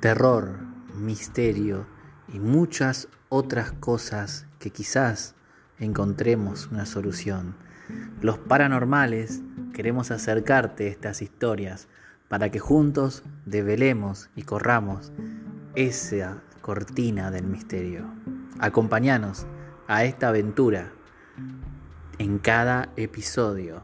terror, misterio y muchas otras cosas que quizás encontremos una solución. Los paranormales queremos acercarte a estas historias para que juntos develemos y corramos esa cortina del misterio. Acompáñanos a esta aventura en cada episodio.